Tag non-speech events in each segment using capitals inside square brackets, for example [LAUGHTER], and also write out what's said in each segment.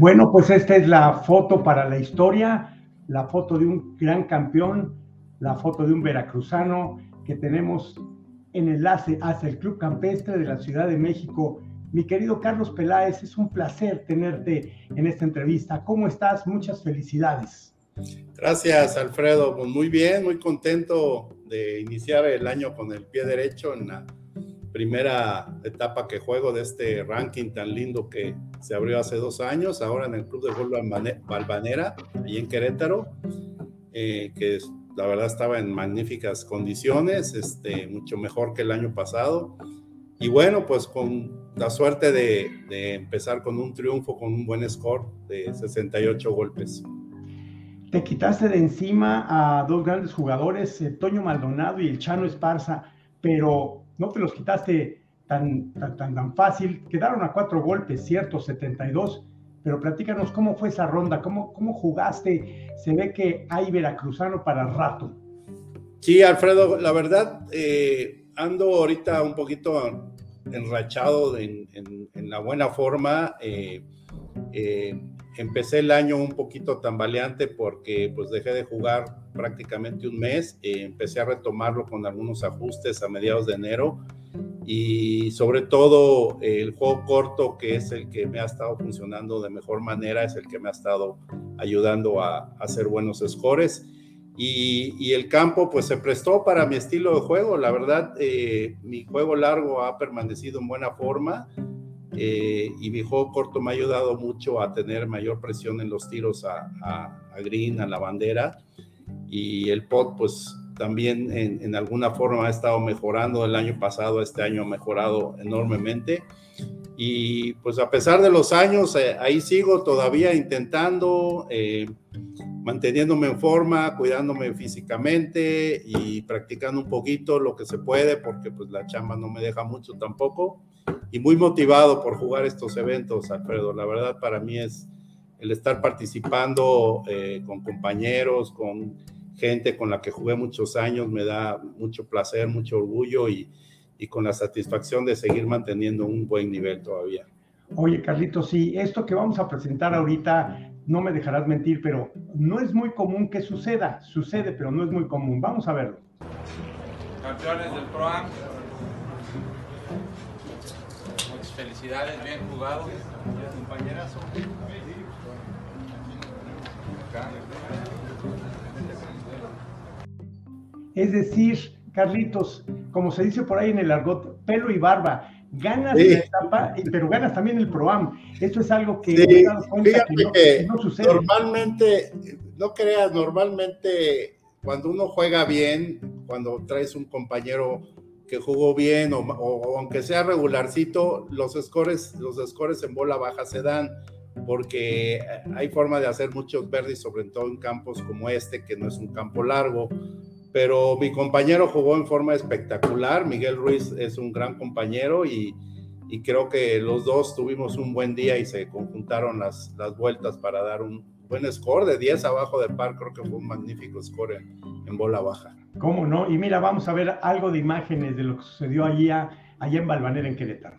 Bueno, pues esta es la foto para la historia, la foto de un gran campeón, la foto de un veracruzano que tenemos en enlace hacia el Club Campestre de la Ciudad de México. Mi querido Carlos Peláez, es un placer tenerte en esta entrevista. ¿Cómo estás? Muchas felicidades. Gracias, Alfredo. Pues muy bien, muy contento de iniciar el año con el pie derecho en la primera etapa que juego de este ranking tan lindo que se abrió hace dos años, ahora en el Club de Fútbol Balvanera, ahí en Querétaro, eh, que la verdad estaba en magníficas condiciones, este, mucho mejor que el año pasado. Y bueno, pues con la suerte de, de empezar con un triunfo, con un buen score de 68 golpes. Te quitaste de encima a dos grandes jugadores, eh, Toño Maldonado y el Chano Esparza, pero no te los quitaste tan, tan, tan, fácil. Quedaron a cuatro golpes, cierto, 72. Pero platícanos cómo fue esa ronda, cómo, cómo jugaste. Se ve que hay veracruzano para rato. Sí, Alfredo, la verdad, eh, ando ahorita un poquito enrachado en, la buena forma. Eh, eh, empecé el año un poquito tambaleante porque pues dejé de jugar prácticamente un mes. empecé a retomarlo con algunos ajustes a mediados de enero y sobre todo el juego corto, que es el que me ha estado funcionando de mejor manera, es el que me ha estado ayudando a, hacer buenos scores. Y, el campo pues se prestó para mi estilo de juego. La verdad, eh, mi juego largo ha permanecido en buena forma eh, y mi juego corto me ha ayudado mucho a tener mayor presión en los tiros a, a green, a la bandera. Y el pot pues también en, alguna forma ha estado mejorando el año pasado, este año ha mejorado enormemente. Y pues a pesar de los años, eh, ahí sigo todavía intentando, eh, manteniéndome en forma, cuidándome físicamente y practicando un poquito lo que se puede, porque pues la chamba no me deja mucho tampoco. Y muy motivado por jugar estos eventos, Alfredo. La verdad para mí es el estar participando eh, con compañeros, con gente con la que jugué muchos años, me da mucho placer, mucho orgullo y, con la satisfacción de seguir manteniendo un buen nivel todavía. Oye, Carlitos, sí, esto que vamos a presentar ahorita, no me dejarás mentir, pero no es muy común que suceda. Sucede, pero no es muy común. Vamos a verlo. Campeones del ProAm. Felicidades, bien jugado. Compañeras. Es decir, Carlitos, como se dice por ahí en el argot, pelo y barba. Ganas la etapa, pero ganas también el ProAm. Esto es algo que, sí. que, no, sucede. Normalmente, no creas, normalmente cuando uno juega bien, cuando traes un compañero que jugó bien o, aunque sea regularcito, los scores, los scores en bola baja se dan porque hay forma de hacer muchos verdes, sobre todo en campos como este, que no es un campo largo pero mi compañero jugó en forma espectacular. Miguel Ruiz es un gran compañero y, creo que los dos tuvimos un buen día y se conjuntaron las, las vueltas para dar un buen score de 10 abajo de par. Creo que fue un magnífico score en bola baja. ¿Cómo no? Y mira, vamos a ver algo de imágenes de lo que sucedió allá, allá en Balvanera, en Querétaro.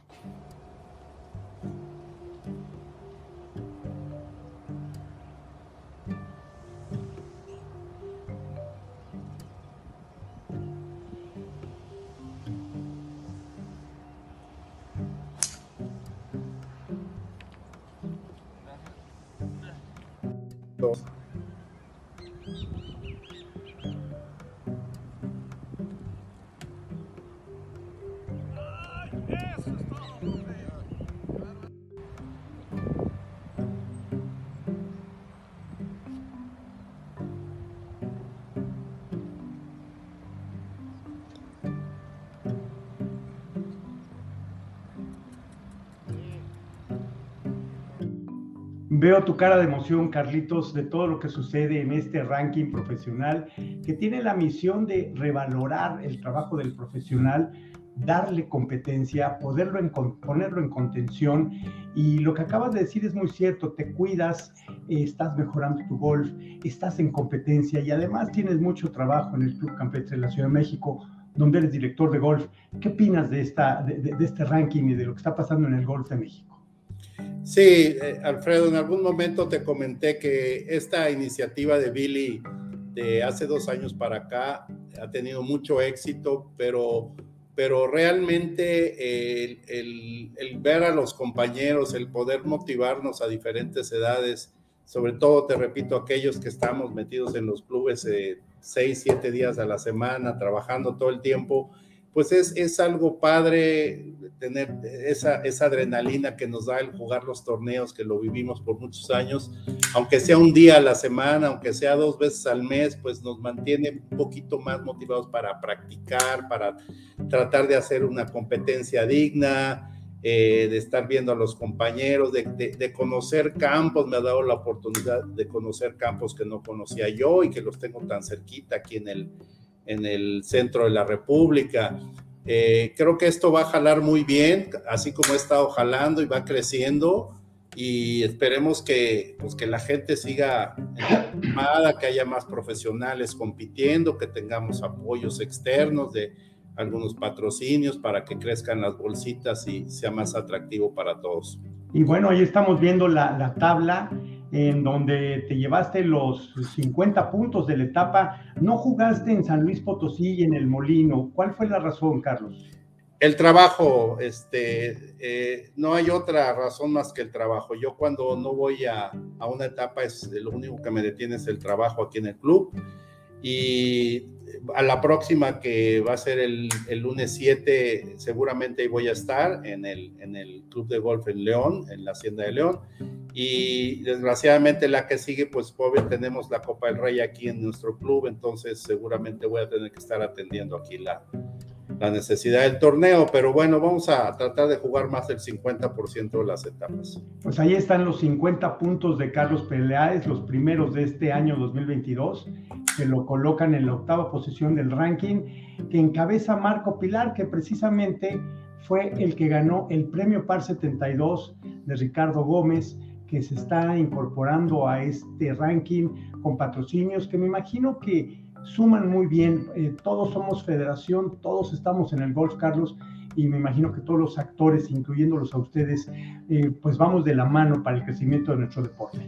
Veo tu cara de emoción, Carlitos, de todo lo que sucede en este ranking profesional, que tiene la misión de revalorar el trabajo del profesional, darle competencia, poderlo en, ponerlo en contención. Y lo que acabas de decir es muy cierto, te cuidas, estás mejorando tu golf, estás en competencia y además tienes mucho trabajo en el Club Campestre de la Ciudad de México. donde eres director de golf. ¿Qué opinas de, esta, de, este ranking y de lo que está pasando en el golf de México? Sí, eh, Alfredo, en algún momento te comenté que esta iniciativa de Billy de hace dos años para acá ha tenido mucho éxito, pero, pero realmente el, ver a los compañeros, el poder motivarnos a diferentes edades, sobre todo, te repito, aquellos que estamos metidos en los clubes eh, seis, siete días a la semana, trabajando todo el tiempo, pues es, es algo padre tener esa, esa adrenalina que nos da el jugar los torneos, que lo vivimos por muchos años, aunque sea un día a la semana, aunque sea dos veces al mes, pues nos mantiene un poquito más motivados para practicar, para tratar de hacer una competencia digna, eh, de estar viendo a los compañeros, de, de, conocer campos, me ha dado la oportunidad de conocer campos que no conocía yo y que los tengo tan cerquita aquí en el, en el centro de la República. Eh, creo que esto va a jalar muy bien, así como ha estado jalando y va creciendo y esperemos que, pues, que la gente siga informada, que haya más profesionales compitiendo, que tengamos apoyos externos de algunos patrocinios para que crezcan las bolsitas y sea más atractivo para todos. Y bueno, ahí estamos viendo la, la tabla en donde te llevaste los 50 puntos de la etapa. No jugaste en San Luis Potosí y en el Molino. ¿Cuál fue la razón, Carlos? El trabajo, este, eh, no hay otra razón más que el trabajo. Yo cuando no voy a, a, una etapa, es lo único que me detiene es el trabajo aquí en el club. Y a la próxima, que va a ser el, el lunes 7, seguramente voy a estar en el, en el Club de Golf en León, en la Hacienda de León. Y desgraciadamente la que sigue, pues pobre, tenemos la Copa del Rey aquí en nuestro club, entonces seguramente voy a tener que estar atendiendo aquí la, la necesidad del torneo, pero bueno, vamos a tratar de jugar más del 50% de las etapas. Pues ahí están los 50 puntos de Carlos Peleáez, los primeros de este año 2022, que lo colocan en la octava posición del ranking, que encabeza Marco Pilar, que precisamente fue el que ganó el premio PAR 72 de Ricardo Gómez que se está incorporando a este ranking con patrocinios que me imagino que suman muy bien. Eh, todos somos federación, todos estamos en el golf, Carlos, y me imagino que todos los actores, incluyéndolos a ustedes, eh, pues vamos de la mano para el crecimiento de nuestro deporte.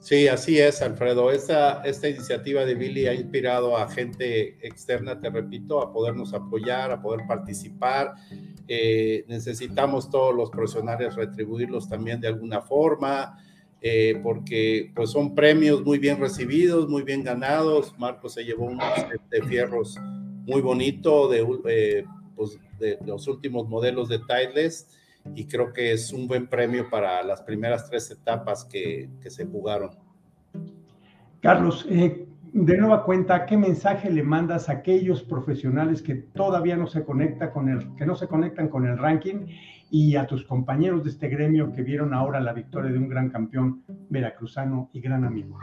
Sí, así es, Alfredo. Esta, esta iniciativa de Billy ha inspirado a gente externa, te repito, a podernos apoyar, a poder participar. Eh, necesitamos todos los profesionales retribuirlos también de alguna forma. Eh, porque pues son premios muy bien recibidos, muy bien ganados. Marcos se llevó un de fierros muy bonito de, eh, pues, de, los últimos modelos de Titleist y creo que es un buen premio para las primeras tres etapas que, que se jugaron. Carlos, eh, de nueva cuenta, ¿qué mensaje le mandas a aquellos profesionales que todavía no se conecta con el, que no se conectan con el ranking y a tus compañeros de este gremio que vieron ahora la victoria de un gran campeón veracruzano y gran amigo?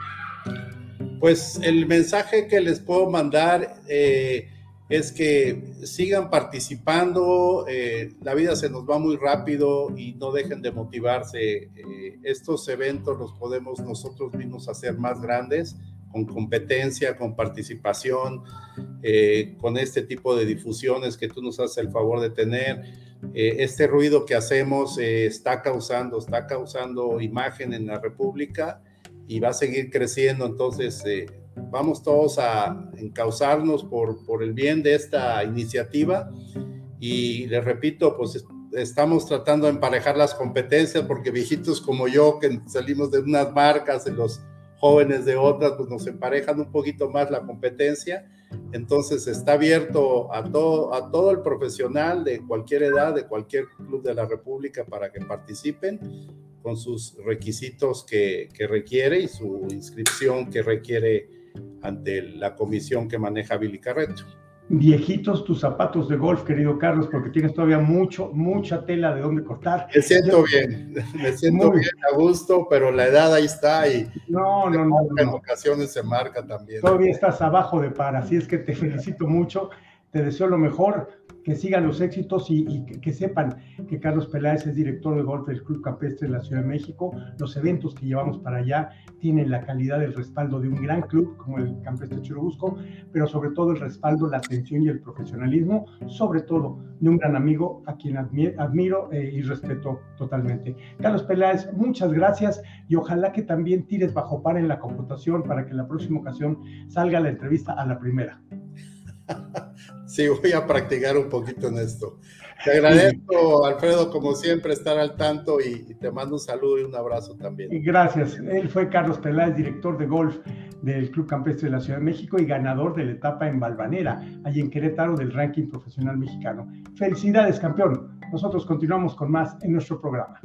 Pues el mensaje que les puedo mandar eh, es que sigan participando, eh, la vida se nos va muy rápido y no dejen de motivarse. Eh, estos eventos los podemos nosotros mismos hacer más grandes con competencia, con participación, con este tipo de difusiones que tú nos haces el favor de tener eh, este ruido que hacemos eh, está causando, está causando imagen en la República y va a seguir creciendo. Entonces, eh, vamos todos a encauzarnos por, por el bien de esta iniciativa y les repito, pues estamos tratando de emparejar las competencias porque viejitos como yo que salimos de unas marcas, los jóvenes de otras, pues nos emparejan un poquito más la competencia. Entonces está abierto a todo, a todo el profesional de cualquier edad, de cualquier club de la República para que participen con sus requisitos que, que requiere y su inscripción que requiere ante la comisión que maneja Billy Carreto viejitos tus zapatos de golf, querido Carlos, porque tienes todavía mucho, mucha tela de dónde cortar. Me siento bien, [LAUGHS] me siento bien a gusto, pero la edad ahí está y no, no, no, en ocasiones se marca también. Todavía estás abajo de par, así es que te felicito mucho, te deseo lo mejor. Que sigan los éxitos y, que, sepan que Carlos Peláez es director de golf del Club Campestre de la Ciudad de México. Los eventos que llevamos para allá tienen la calidad del respaldo de un gran club como el Campestre Churubusco, pero sobre todo el respaldo, la atención y el profesionalismo, sobre todo de un gran amigo a quien admiro eh, y respeto totalmente. Carlos Peláez, muchas gracias y ojalá que también tires bajo par en la computación para que la próxima ocasión salga la entrevista a la primera. [LAUGHS] Sí, voy a practicar un poquito en esto. Te agradezco, Alfredo, como siempre, estar al tanto y, te mando un saludo y un abrazo también. Gracias. Él fue Carlos Peláez, director de golf del Club Campestre de la Ciudad de México y ganador de la etapa en Balvanera, allí en Querétaro del ranking profesional mexicano. Felicidades, campeón. Nosotros continuamos con más en nuestro programa.